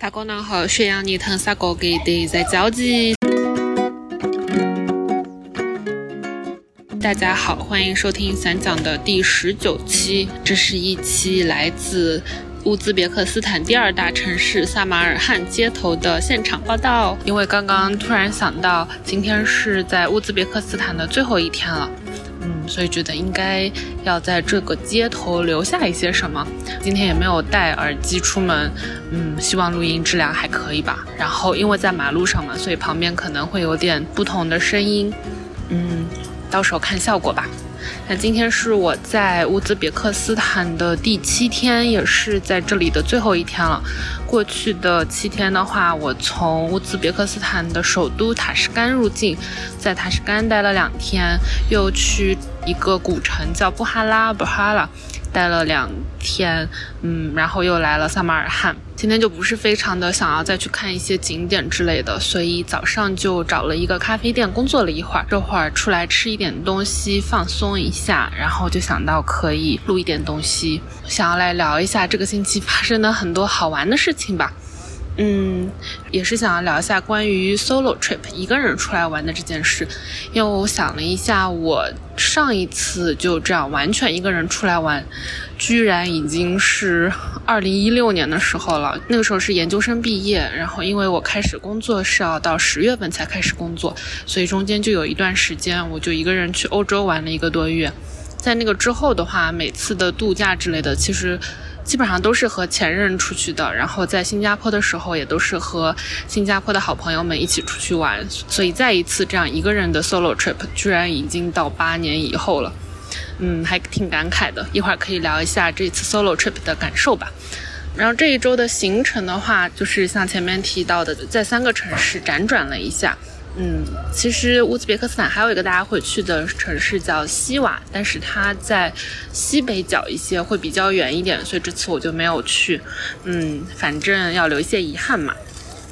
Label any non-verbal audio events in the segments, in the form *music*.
大哥呢好，血氧你疼啥个给的在着急。大家好，欢迎收听散讲的第十九期，这是一期来自乌兹别克斯坦第二大城市萨马尔罕街头的现场报道。因为刚刚突然想到，今天是在乌兹别克斯坦的最后一天了。所以觉得应该要在这个街头留下一些什么。今天也没有戴耳机出门，嗯，希望录音质量还可以吧。然后因为在马路上嘛，所以旁边可能会有点不同的声音，嗯，到时候看效果吧。那今天是我在乌兹别克斯坦的第七天，也是在这里的最后一天了。过去的七天的话，我从乌兹别克斯坦的首都塔什干入境，在塔什干待了两天，又去一个古城叫布哈拉布哈拉。待了两天，嗯，然后又来了萨马尔罕。今天就不是非常的想要再去看一些景点之类的，所以早上就找了一个咖啡店工作了一会儿，这会儿出来吃一点东西放松一下，然后就想到可以录一点东西，想要来聊一下这个星期发生的很多好玩的事情吧。嗯，也是想要聊一下关于 solo trip 一个人出来玩的这件事，因为我想了一下，我上一次就这样完全一个人出来玩，居然已经是二零一六年的时候了。那个时候是研究生毕业，然后因为我开始工作是要到十月份才开始工作，所以中间就有一段时间，我就一个人去欧洲玩了一个多月。在那个之后的话，每次的度假之类的，其实。基本上都是和前任出去的，然后在新加坡的时候也都是和新加坡的好朋友们一起出去玩，所以再一次这样一个人的 solo trip 居然已经到八年以后了，嗯，还挺感慨的。一会儿可以聊一下这次 solo trip 的感受吧。然后这一周的行程的话，就是像前面提到的，在三个城市辗转了一下。嗯，其实乌兹别克斯坦还有一个大家会去的城市叫西瓦，但是它在西北角一些，会比较远一点，所以这次我就没有去。嗯，反正要留一些遗憾嘛。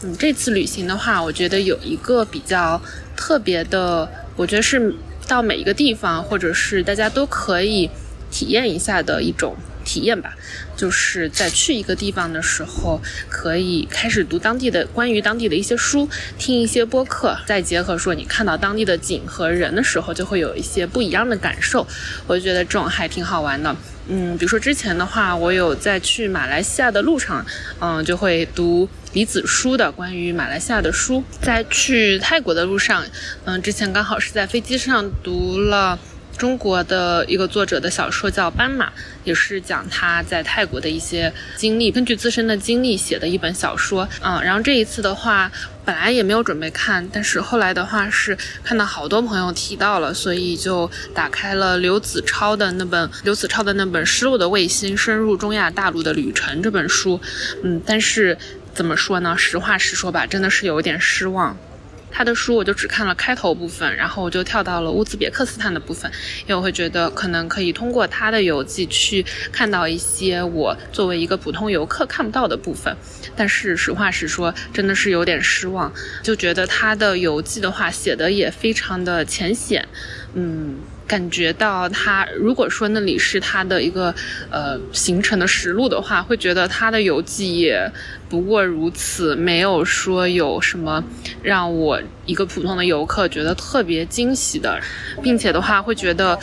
嗯，这次旅行的话，我觉得有一个比较特别的，我觉得是到每一个地方，或者是大家都可以体验一下的一种。体验吧，就是在去一个地方的时候，可以开始读当地的关于当地的一些书，听一些播客，再结合说你看到当地的景和人的时候，就会有一些不一样的感受。我就觉得这种还挺好玩的。嗯，比如说之前的话，我有在去马来西亚的路上，嗯，就会读李子书的关于马来西亚的书。在去泰国的路上，嗯，之前刚好是在飞机上读了。中国的一个作者的小说叫《斑马》，也是讲他在泰国的一些经历，根据自身的经历写的一本小说。嗯，然后这一次的话，本来也没有准备看，但是后来的话是看到好多朋友提到了，所以就打开了刘子超的那本刘子超的那本《失落的卫星：深入中亚大陆的旅程》这本书。嗯，但是怎么说呢？实话实说吧，真的是有点失望。他的书我就只看了开头部分，然后我就跳到了乌兹别克斯坦的部分，因为我会觉得可能可以通过他的游记去看到一些我作为一个普通游客看不到的部分。但是实话实说，真的是有点失望，就觉得他的游记的话写的也非常的浅显，嗯。感觉到他，如果说那里是他的一个呃行程的实录的话，会觉得他的游记也不过如此，没有说有什么让我一个普通的游客觉得特别惊喜的，并且的话会觉得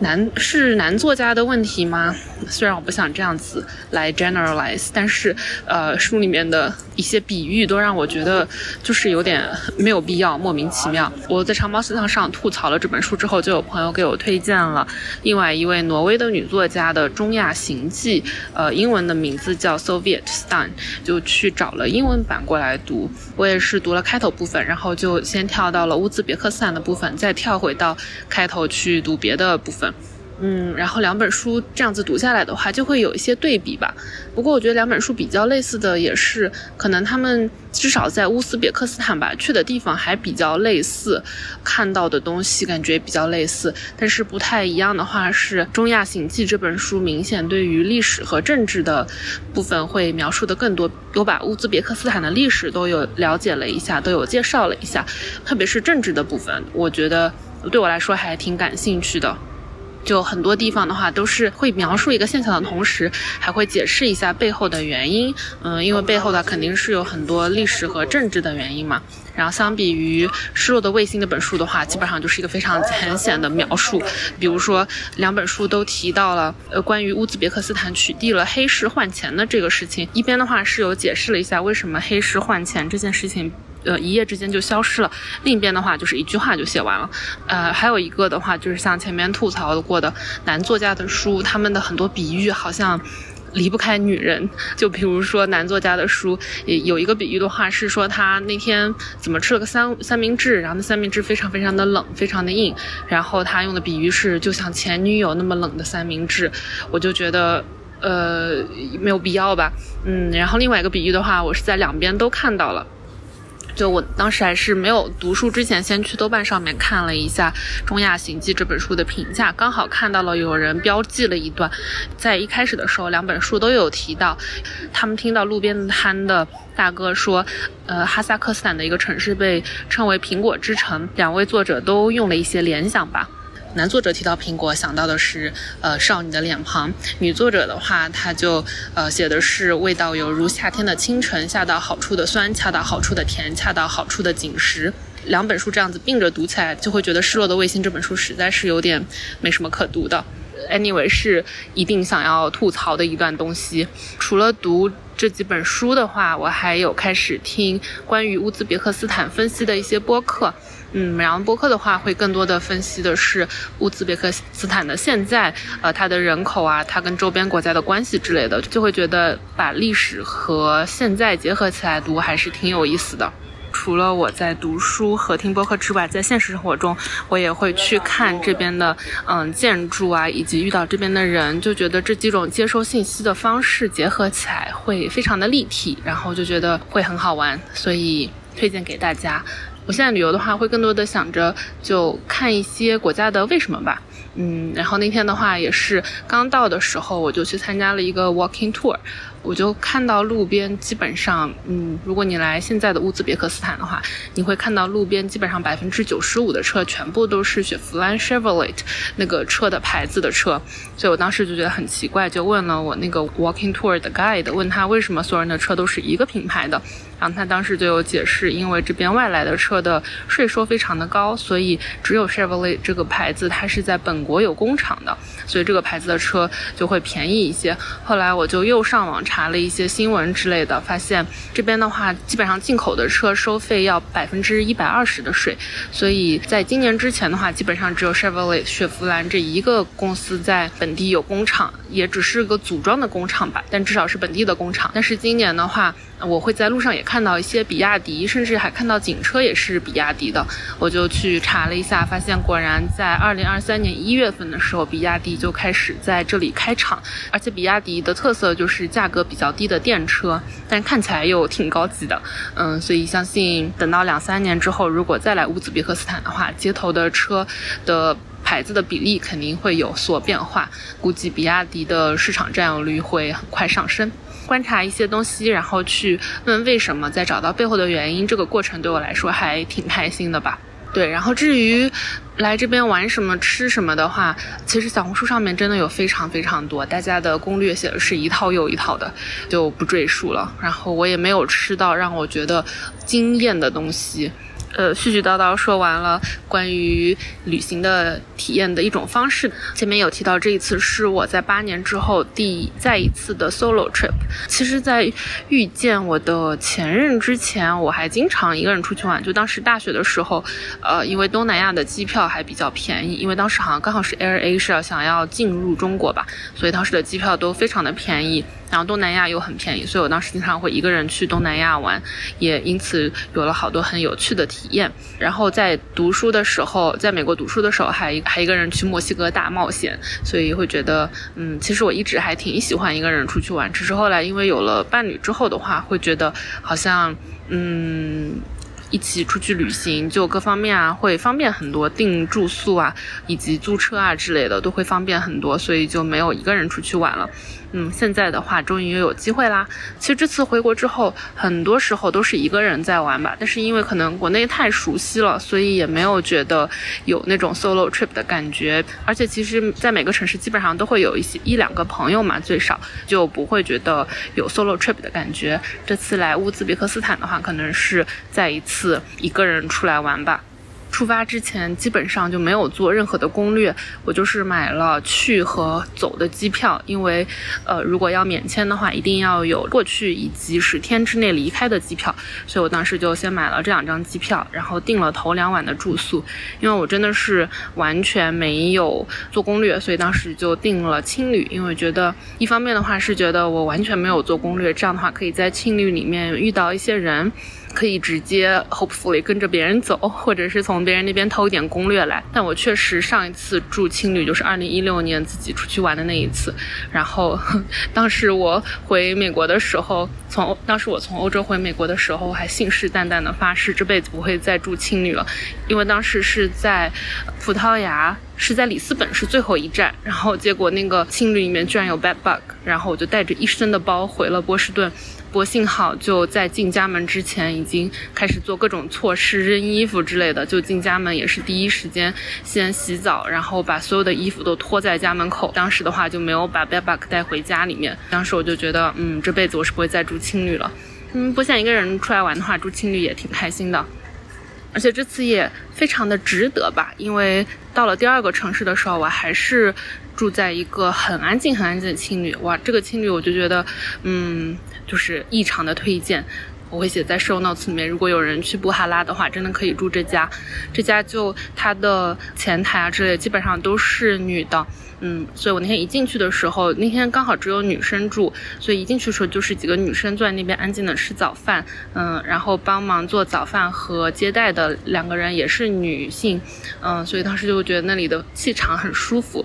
男是男作家的问题吗？虽然我不想这样子来 generalize，但是呃书里面的一些比喻都让我觉得就是有点没有必要，莫名其妙。我在长毛思想上吐槽了这本书之后，就有朋友给我。推荐了另外一位挪威的女作家的《中亚行记》，呃，英文的名字叫 Soviet Stan，就去找了英文版过来读。我也是读了开头部分，然后就先跳到了乌兹别克斯坦的部分，再跳回到开头去读别的部分。嗯，然后两本书这样子读下来的话，就会有一些对比吧。不过我觉得两本书比较类似的也是，可能他们至少在乌兹别克斯坦吧，去的地方还比较类似，看到的东西感觉比较类似。但是不太一样的话是，《中亚行记》这本书明显对于历史和政治的部分会描述的更多。我把乌兹别克斯坦的历史都有了解了一下，都有介绍了一下，特别是政治的部分，我觉得对我来说还挺感兴趣的。就很多地方的话，都是会描述一个现象的同时，还会解释一下背后的原因。嗯，因为背后的肯定是有很多历史和政治的原因嘛。然后相比于《失落的卫星》那本书的话，基本上就是一个非常浅显的描述。比如说，两本书都提到了呃关于乌兹别克斯坦取缔了黑市换钱的这个事情。一边的话是有解释了一下为什么黑市换钱这件事情。呃，一夜之间就消失了。另一边的话，就是一句话就写完了。呃，还有一个的话，就是像前面吐槽过的男作家的书，他们的很多比喻好像离不开女人。就比如说男作家的书，有一个比喻的话是说他那天怎么吃了个三三明治，然后那三明治非常非常的冷，非常的硬。然后他用的比喻是就像前女友那么冷的三明治。我就觉得呃没有必要吧。嗯，然后另外一个比喻的话，我是在两边都看到了。就我当时还是没有读书之前，先去豆瓣上面看了一下《中亚行记》这本书的评价，刚好看到了有人标记了一段，在一开始的时候，两本书都有提到，他们听到路边摊的大哥说，呃，哈萨克斯坦的一个城市被称为苹果之城，两位作者都用了一些联想吧。男作者提到苹果，想到的是呃少女的脸庞；女作者的话，她就呃写的是味道犹如夏天的清晨，恰到好处的酸，恰到好处的甜，恰到好处的紧实。两本书这样子并着读起来，就会觉得《失落的卫星》这本书实在是有点没什么可读的。Anyway，是一定想要吐槽的一段东西。除了读这几本书的话，我还有开始听关于乌兹别克斯坦分析的一些播客。嗯，然后播客的话会更多的分析的是乌兹别克斯坦的现在，呃，它的人口啊，它跟周边国家的关系之类的，就会觉得把历史和现在结合起来读还是挺有意思的。除了我在读书和听播客之外，在现实生活中，我也会去看这边的嗯建筑啊，以及遇到这边的人，就觉得这几种接收信息的方式结合起来会非常的立体，然后就觉得会很好玩，所以推荐给大家。我现在旅游的话，会更多的想着就看一些国家的为什么吧。嗯，然后那天的话也是刚到的时候，我就去参加了一个 walking tour。我就看到路边基本上，嗯，如果你来现在的乌兹别克斯坦的话，你会看到路边基本上百分之九十五的车全部都是雪佛兰 Chevrolet 那个车的牌子的车，所以我当时就觉得很奇怪，就问了我那个 walking tour 的 guide，问他为什么所有人的车都是一个品牌的，然后他当时就有解释，因为这边外来的车的税收非常的高，所以只有 Chevrolet 这个牌子它是在本国有工厂的，所以这个牌子的车就会便宜一些。后来我就又上网查。了一些新闻之类的，发现这边的话，基本上进口的车收费要百分之一百二十的税，所以在今年之前的话，基本上只有 Chevrolet 雪佛兰这一个公司在本地有工厂，也只是个组装的工厂吧，但至少是本地的工厂。但是今年的话，我会在路上也看到一些比亚迪，甚至还看到警车也是比亚迪的。我就去查了一下，发现果然在二零二三年一月月份的时候，比亚迪就开始在这里开厂。而且比亚迪的特色就是价格比较低的电车，但看起来又挺高级的。嗯，所以相信等到两三年之后，如果再来乌兹别克斯坦的话，街头的车的牌子的比例肯定会有所变化。估计比亚迪的市场占有率会很快上升。观察一些东西，然后去问为什么，再找到背后的原因，这个过程对我来说还挺开心的吧。对，然后至于来这边玩什么、吃什么的话，其实小红书上面真的有非常非常多，大家的攻略写的是一套又一套的，就不赘述了。然后我也没有吃到让我觉得惊艳的东西。呃，絮絮叨叨说完了关于旅行的体验的一种方式。前面有提到，这一次是我在八年之后第再一次的 solo trip。其实，在遇见我的前任之前，我还经常一个人出去玩。就当时大学的时候，呃，因为东南亚的机票还比较便宜，因为当时好像刚好是 Air Asia 想要进入中国吧，所以当时的机票都非常的便宜。然后东南亚又很便宜，所以我当时经常会一个人去东南亚玩，也因此有了好多很有趣的体验。然后在读书的时候，在美国读书的时候，还还一个人去墨西哥大冒险，所以会觉得，嗯，其实我一直还挺喜欢一个人出去玩。只是后来因为有了伴侣之后的话，会觉得好像，嗯。一起出去旅行，就各方面啊会方便很多，订住宿啊以及租车啊之类的都会方便很多，所以就没有一个人出去玩了。嗯，现在的话终于又有机会啦。其实这次回国之后，很多时候都是一个人在玩吧，但是因为可能国内太熟悉了，所以也没有觉得有那种 solo trip 的感觉。而且其实，在每个城市基本上都会有一些一两个朋友嘛，最少就不会觉得有 solo trip 的感觉。这次来乌兹别克斯坦的话，可能是再一次一个人出来玩吧。出发之前基本上就没有做任何的攻略，我就是买了去和走的机票，因为，呃，如果要免签的话，一定要有过去以及十天之内离开的机票，所以我当时就先买了这两张机票，然后订了头两晚的住宿，因为我真的是完全没有做攻略，所以当时就订了青旅，因为觉得一方面的话是觉得我完全没有做攻略，这样的话可以在青旅里面遇到一些人。可以直接 hopefully 跟着别人走，*laughs* 或者是从别人那边偷一点攻略来。但我确实上一次住青旅就是二零一六年自己出去玩的那一次。然后 *laughs* 当时我回美国的时候，从当时我从欧洲回美国的时候，我还信誓旦旦的发誓这辈子不会再住青旅了，因为当时是在葡萄牙，是在里斯本是最后一站。然后结果那个青旅里面居然有 bed bug，然后我就带着一身的包回了波士顿。不过幸好就在进家门之前已经开始做各种措施，扔衣服之类的。就进家门也是第一时间先洗澡，然后把所有的衣服都脱在家门口。当时的话就没有把 bag bag 带回家里面。当时我就觉得，嗯，这辈子我是不会再住青旅了。嗯，不想一个人出来玩的话，住青旅也挺开心的。而且这次也非常的值得吧，因为到了第二个城市的时候，我还是住在一个很安静、很安静的青旅。哇，这个青旅我就觉得，嗯，就是异常的推荐。我会写在 show notes 里面。如果有人去布哈拉的话，真的可以住这家。这家就它的前台啊之类，基本上都是女的。嗯，所以我那天一进去的时候，那天刚好只有女生住，所以一进去的时候就是几个女生坐在那边安静的吃早饭，嗯，然后帮忙做早饭和接待的两个人也是女性，嗯，所以当时就觉得那里的气场很舒服。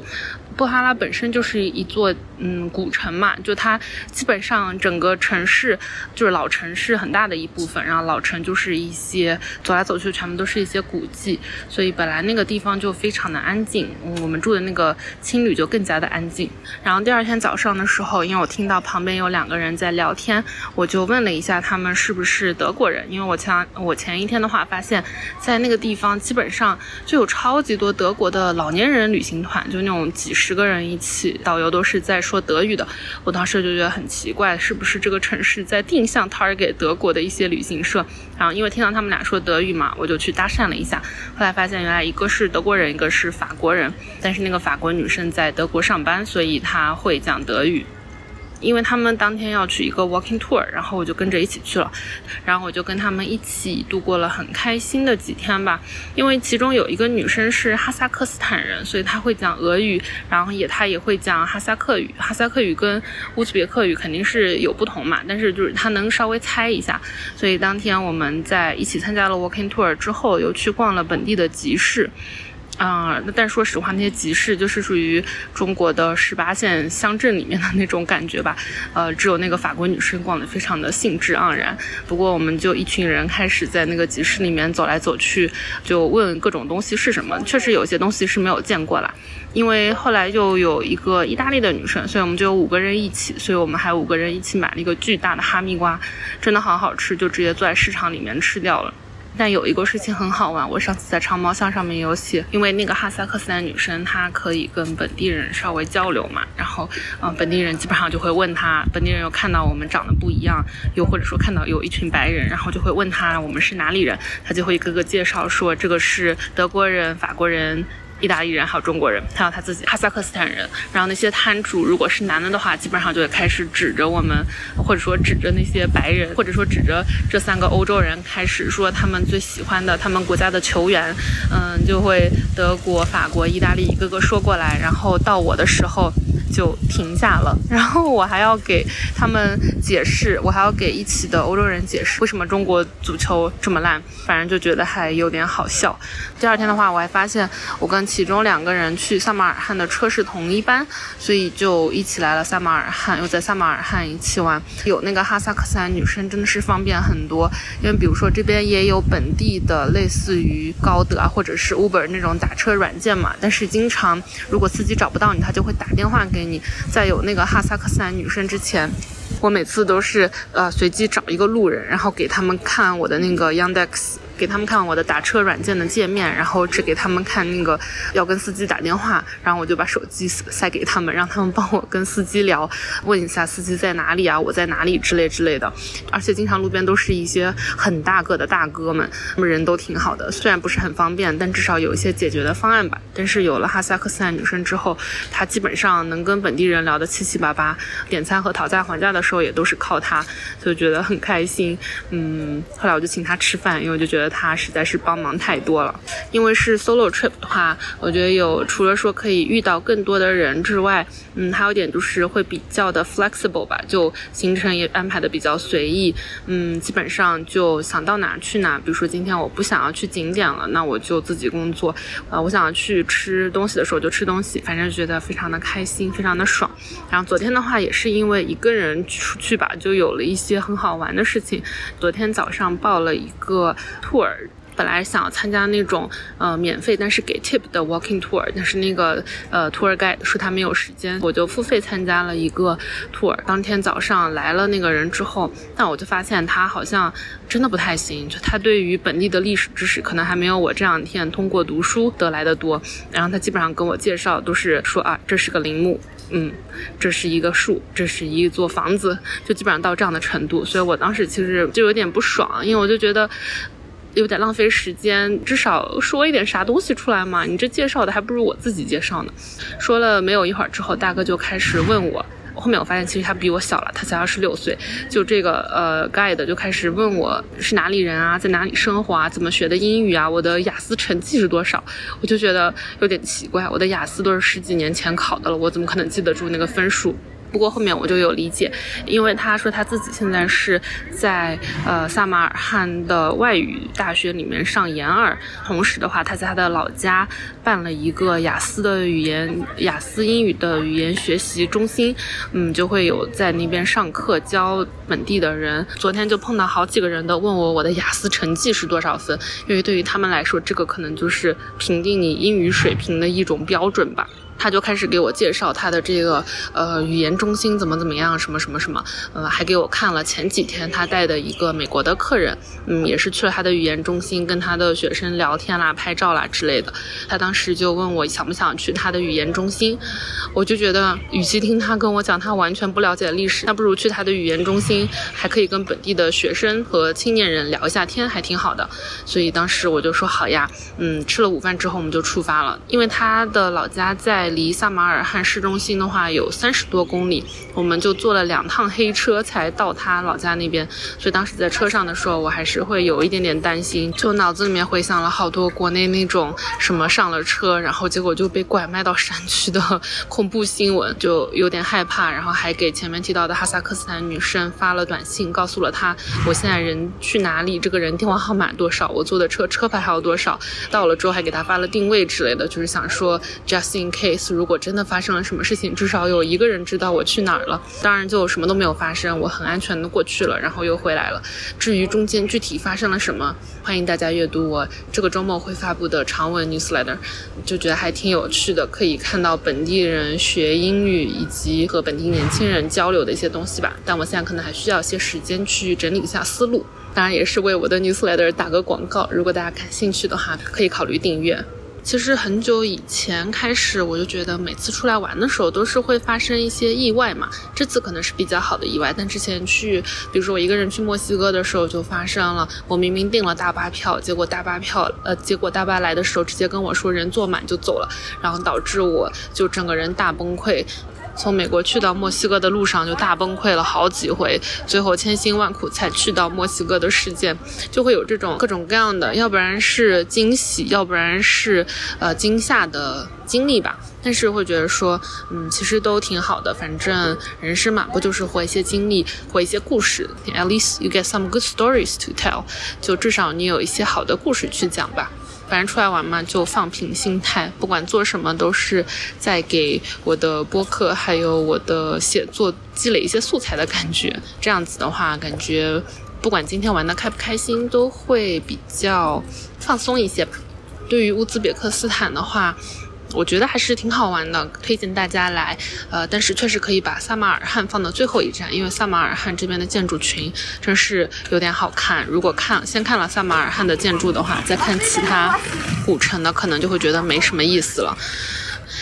布哈拉本身就是一座嗯古城嘛，就它基本上整个城市就是老城市很大的一部分，然后老城就是一些走来走去全部都是一些古迹，所以本来那个地方就非常的安静，我们住的那个青旅就更加的安静。然后第二天早上的时候，因为我听到旁边有两个人在聊天，我就问了一下他们是不是德国人，因为我前我前一天的话发现，在那个地方基本上就有超级多德国的老年人旅行团，就那种几十。个人一起，导游都是在说说德语的。我当时就觉得很奇怪，是不是这个城市在定向 target 德国的一些旅行社？然后因为听到他们俩说德语嘛，我就去搭讪了一下。后来发现原来一个是德国人，一个是法国人。但是那个法国女生在德国上班，所以她会讲德语。因为他们当天要去一个 walking tour，然后我就跟着一起去了，然后我就跟他们一起度过了很开心的几天吧。因为其中有一个女生是哈萨克斯坦人，所以她会讲俄语，然后也她也会讲哈萨克语。哈萨克语跟乌兹别克语肯定是有不同嘛，但是就是她能稍微猜一下。所以当天我们在一起参加了 walking tour 之后，又去逛了本地的集市。啊，那但说实话，那些集市就是属于中国的十八线乡镇里面的那种感觉吧。呃，只有那个法国女生逛得非常的兴致盎然。不过，我们就一群人开始在那个集市里面走来走去，就问各种东西是什么。确实有些东西是没有见过啦。因为后来又有一个意大利的女生，所以我们就有五个人一起，所以我们还五个人一起买了一个巨大的哈密瓜，真的好好吃，就直接坐在市场里面吃掉了。但有一个事情很好玩，我上次在长毛象上面有写，因为那个哈萨克斯坦女生她可以跟本地人稍微交流嘛，然后，嗯，本地人基本上就会问她，本地人又看到我们长得不一样，又或者说看到有一群白人，然后就会问她我们是哪里人，她就会一个个介绍说这个是德国人、法国人。意大利人还有中国人，还有他自己哈萨克斯坦人。然后那些摊主如果是男的的话，基本上就会开始指着我们，或者说指着那些白人，或者说指着这三个欧洲人，开始说他们最喜欢的他们国家的球员。嗯，就会德国、法国、意大利一个个说过来。然后到我的时候。就停下了。然后我还要给他们解释，我还要给一起的欧洲人解释为什么中国足球这么烂，反正就觉得还有点好笑。第二天的话，我还发现我跟其中两个人去萨马尔罕的车是同一班，所以就一起来了萨马尔罕，又在萨马尔罕一起玩。有那个哈萨克斯坦女生真的是方便很多，因为比如说这边也有本地的类似于高德啊或者是 Uber 那种打车软件嘛，但是经常如果司机找不到你，他就会打电话给你。在有那个哈萨克斯坦女生之前，我每次都是呃随机找一个路人，然后给他们看我的那个 Yandex。给他们看我的打车软件的界面，然后只给他们看那个要跟司机打电话，然后我就把手机塞给他们，让他们帮我跟司机聊，问一下司机在哪里啊，我在哪里之类之类的。而且经常路边都是一些很大个的大哥们，他们人都挺好的，虽然不是很方便，但至少有一些解决的方案吧。但是有了哈萨克斯坦女生之后，她基本上能跟本地人聊得七七八八，点餐和讨价还价的时候也都是靠她，就觉得很开心。嗯，后来我就请她吃饭，因为我就觉得。他实在是帮忙太多了，因为是 solo trip 的话，我觉得有除了说可以遇到更多的人之外，嗯，还有点就是会比较的 flexible 吧，就行程也安排的比较随意，嗯，基本上就想到哪去哪。比如说今天我不想要去景点了，那我就自己工作，呃，我想要去吃东西的时候就吃东西，反正觉得非常的开心，非常的爽。然后昨天的话也是因为一个人出去吧，就有了一些很好玩的事情。昨天早上报了一个 tour。本来想参加那种呃免费但是给 tip 的 walking tour，但是那个呃 tour guide 说他没有时间，我就付费参加了一个 tour。当天早上来了那个人之后，但我就发现他好像真的不太行，就他对于本地的历史知识可能还没有我这两天通过读书得来的多。然后他基本上跟我介绍都是说啊，这是个陵墓，嗯，这是一个树，这是一座房子，就基本上到这样的程度。所以我当时其实就有点不爽，因为我就觉得。有点浪费时间，至少说一点啥东西出来嘛？你这介绍的还不如我自己介绍呢。说了没有一会儿之后，大哥就开始问我。后面我发现其实他比我小了，他才二十六岁。就这个呃，guide 就开始问我是哪里人啊，在哪里生活啊，怎么学的英语啊，我的雅思成绩是多少？我就觉得有点奇怪，我的雅思都是十几年前考的了，我怎么可能记得住那个分数？不过后面我就有理解，因为他说他自己现在是在呃萨马尔罕的外语大学里面上研二，同时的话他在他的老家办了一个雅思的语言雅思英语的语言学习中心，嗯，就会有在那边上课教本地的人。昨天就碰到好几个人都问我我的雅思成绩是多少分，因为对于他们来说，这个可能就是评定你英语水平的一种标准吧。他就开始给我介绍他的这个呃语言中心怎么怎么样，什么什么什么，呃，还给我看了前几天他带的一个美国的客人，嗯，也是去了他的语言中心跟他的学生聊天啦、拍照啦之类的。他当时就问我想不想去他的语言中心，我就觉得与其听他跟我讲他完全不了解历史，那不如去他的语言中心，还可以跟本地的学生和青年人聊一下天，还挺好的。所以当时我就说好呀，嗯，吃了午饭之后我们就出发了，因为他的老家在。离萨马尔罕市中心的话有三十多公里，我们就坐了两趟黑车才到他老家那边。所以当时在车上的时候，我还是会有一点点担心，就脑子里面回想了好多国内那种什么上了车，然后结果就被拐卖到山区的恐怖新闻，就有点害怕。然后还给前面提到的哈萨克斯坦女生发了短信，告诉了她我现在人去哪里，这个人电话号码多少，我坐的车车牌还有多少。到了之后还给她发了定位之类的，就是想说 just in case。如果真的发生了什么事情，至少有一个人知道我去哪儿了。当然，就什么都没有发生，我很安全的过去了，然后又回来了。至于中间具体发生了什么，欢迎大家阅读我这个周末会发布的长文 newsletter，就觉得还挺有趣的，可以看到本地人学英语以及和本地年轻人交流的一些东西吧。但我现在可能还需要一些时间去整理一下思路，当然也是为我的 newsletter 打个广告。如果大家感兴趣的话，可以考虑订阅。其实很久以前开始，我就觉得每次出来玩的时候都是会发生一些意外嘛。这次可能是比较好的意外，但之前去，比如说我一个人去墨西哥的时候就发生了，我明明订了大巴票，结果大巴票，呃，结果大巴来的时候直接跟我说人坐满就走了，然后导致我就整个人大崩溃。从美国去到墨西哥的路上就大崩溃了好几回，最后千辛万苦才去到墨西哥的事件，就会有这种各种各样的，要不然是惊喜，要不然是呃惊吓的经历吧。但是会觉得说，嗯，其实都挺好的，反正人生嘛，不就是活一些经历，活一些故事？At least you get some good stories to tell，就至少你有一些好的故事去讲吧。反正出来玩嘛，就放平心态，不管做什么都是在给我的播客还有我的写作积累一些素材的感觉。这样子的话，感觉不管今天玩的开不开心，都会比较放松一些吧。对于乌兹别克斯坦的话。我觉得还是挺好玩的，推荐大家来。呃，但是确实可以把萨马尔罕放到最后一站，因为萨马尔罕这边的建筑群真是有点好看。如果看先看了萨马尔罕的建筑的话，再看其他古城的，可能就会觉得没什么意思了。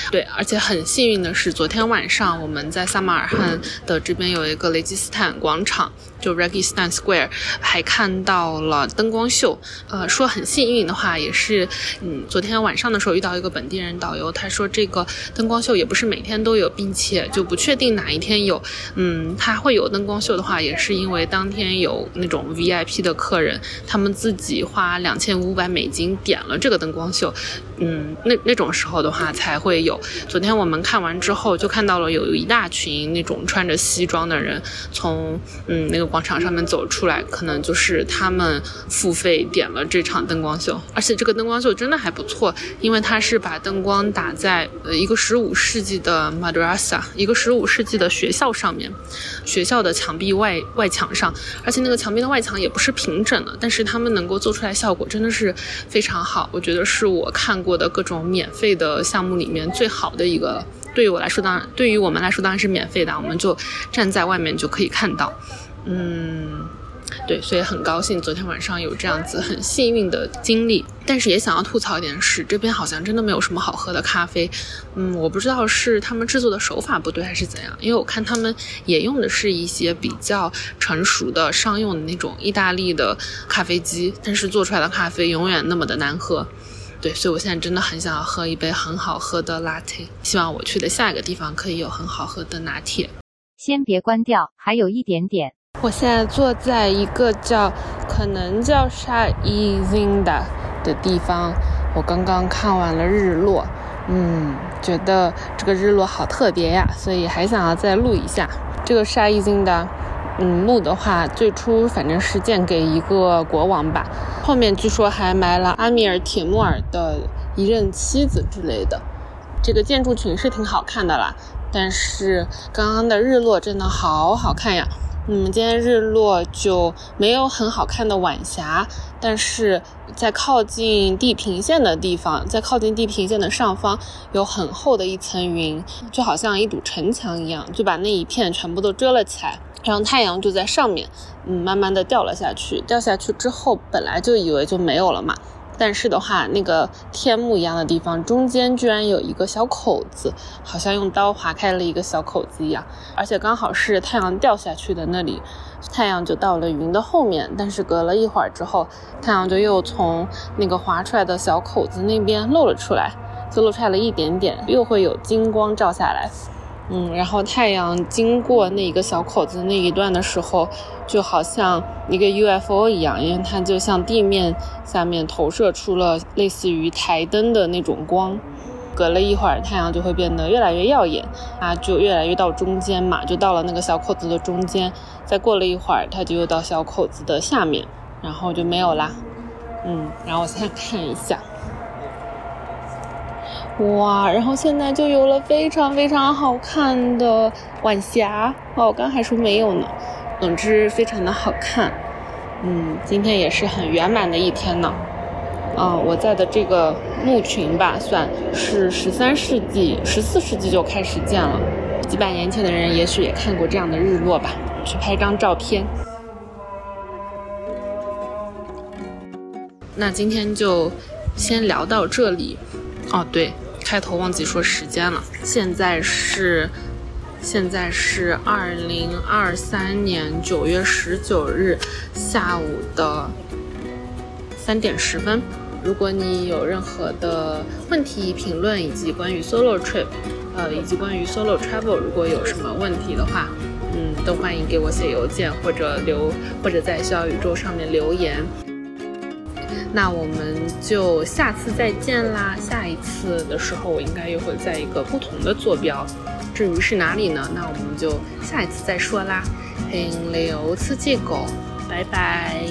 对，而且很幸运的是，昨天晚上我们在萨马尔罕的这边有一个雷吉斯坦广场。就 Registan Square 还看到了灯光秀，呃，说很幸运的话，也是，嗯，昨天晚上的时候遇到一个本地人导游，他说这个灯光秀也不是每天都有，并且就不确定哪一天有，嗯，他会有灯光秀的话，也是因为当天有那种 VIP 的客人，他们自己花两千五百美金点了这个灯光秀，嗯，那那种时候的话才会有。昨天我们看完之后，就看到了有一大群那种穿着西装的人从，嗯，那个。广场上面走出来，可能就是他们付费点了这场灯光秀，而且这个灯光秀真的还不错，因为它是把灯光打在呃一个十五世纪的 madrasa，一个十五世纪的学校上面，学校的墙壁外外墙上，而且那个墙壁的外墙也不是平整的，但是他们能够做出来效果真的是非常好，我觉得是我看过的各种免费的项目里面最好的一个。对于我来说，当然对于我们来说当然是免费的，我们就站在外面就可以看到。嗯，对，所以很高兴昨天晚上有这样子很幸运的经历，但是也想要吐槽一点是，这边好像真的没有什么好喝的咖啡。嗯，我不知道是他们制作的手法不对还是怎样，因为我看他们也用的是一些比较成熟的商用的那种意大利的咖啡机，但是做出来的咖啡永远那么的难喝。对，所以我现在真的很想要喝一杯很好喝的 latte，希望我去的下一个地方可以有很好喝的拿铁。先别关掉，还有一点点。我现在坐在一个叫可能叫沙伊金的的地方，我刚刚看完了日落，嗯，觉得这个日落好特别呀，所以还想要再录一下这个沙伊金的。嗯，墓的话，最初反正是建给一个国王吧，后面据说还埋了阿米尔铁木尔的一任妻子之类的。这个建筑群是挺好看的啦，但是刚刚的日落真的好好看呀。嗯，今天日落就没有很好看的晚霞，但是在靠近地平线的地方，在靠近地平线的上方，有很厚的一层云，就好像一堵城墙一样，就把那一片全部都遮了起来。然后太阳就在上面，嗯，慢慢的掉了下去。掉下去之后，本来就以为就没有了嘛。但是的话，那个天幕一样的地方中间居然有一个小口子，好像用刀划开了一个小口子一样，而且刚好是太阳掉下去的那里，太阳就到了云的后面。但是隔了一会儿之后，太阳就又从那个划出来的小口子那边露了出来，就露出来了一点点，又会有金光照下来。嗯，然后太阳经过那一个小口子那一段的时候，就好像一个 UFO 一样，因为它就像地面下面投射出了类似于台灯的那种光。隔了一会儿，太阳就会变得越来越耀眼，它就越来越到中间嘛，就到了那个小口子的中间。再过了一会儿，它就又到小口子的下面，然后就没有啦。嗯，然后我现在看一下。哇，然后现在就有了非常非常好看的晚霞哦，我刚还说没有呢。总之非常的好看，嗯，今天也是很圆满的一天呢。啊，我在的这个墓群吧，算是十三世纪、十四世纪就开始建了，几百年前的人也许也看过这样的日落吧，去拍张照片。那今天就先聊到这里。哦，对。开头忘记说时间了，现在是现在是二零二三年九月十九日下午的三点十分。如果你有任何的问题、评论以及关于 solo trip，呃，以及关于 solo travel 如果有什么问题的话，嗯，都欢迎给我写邮件或者留或者在小宇宙上面留言。那我们就下次再见啦！下一次的时候，我应该又会在一个不同的坐标。至于是哪里呢？那我们就下一次再说啦。停留刺激狗，拜拜。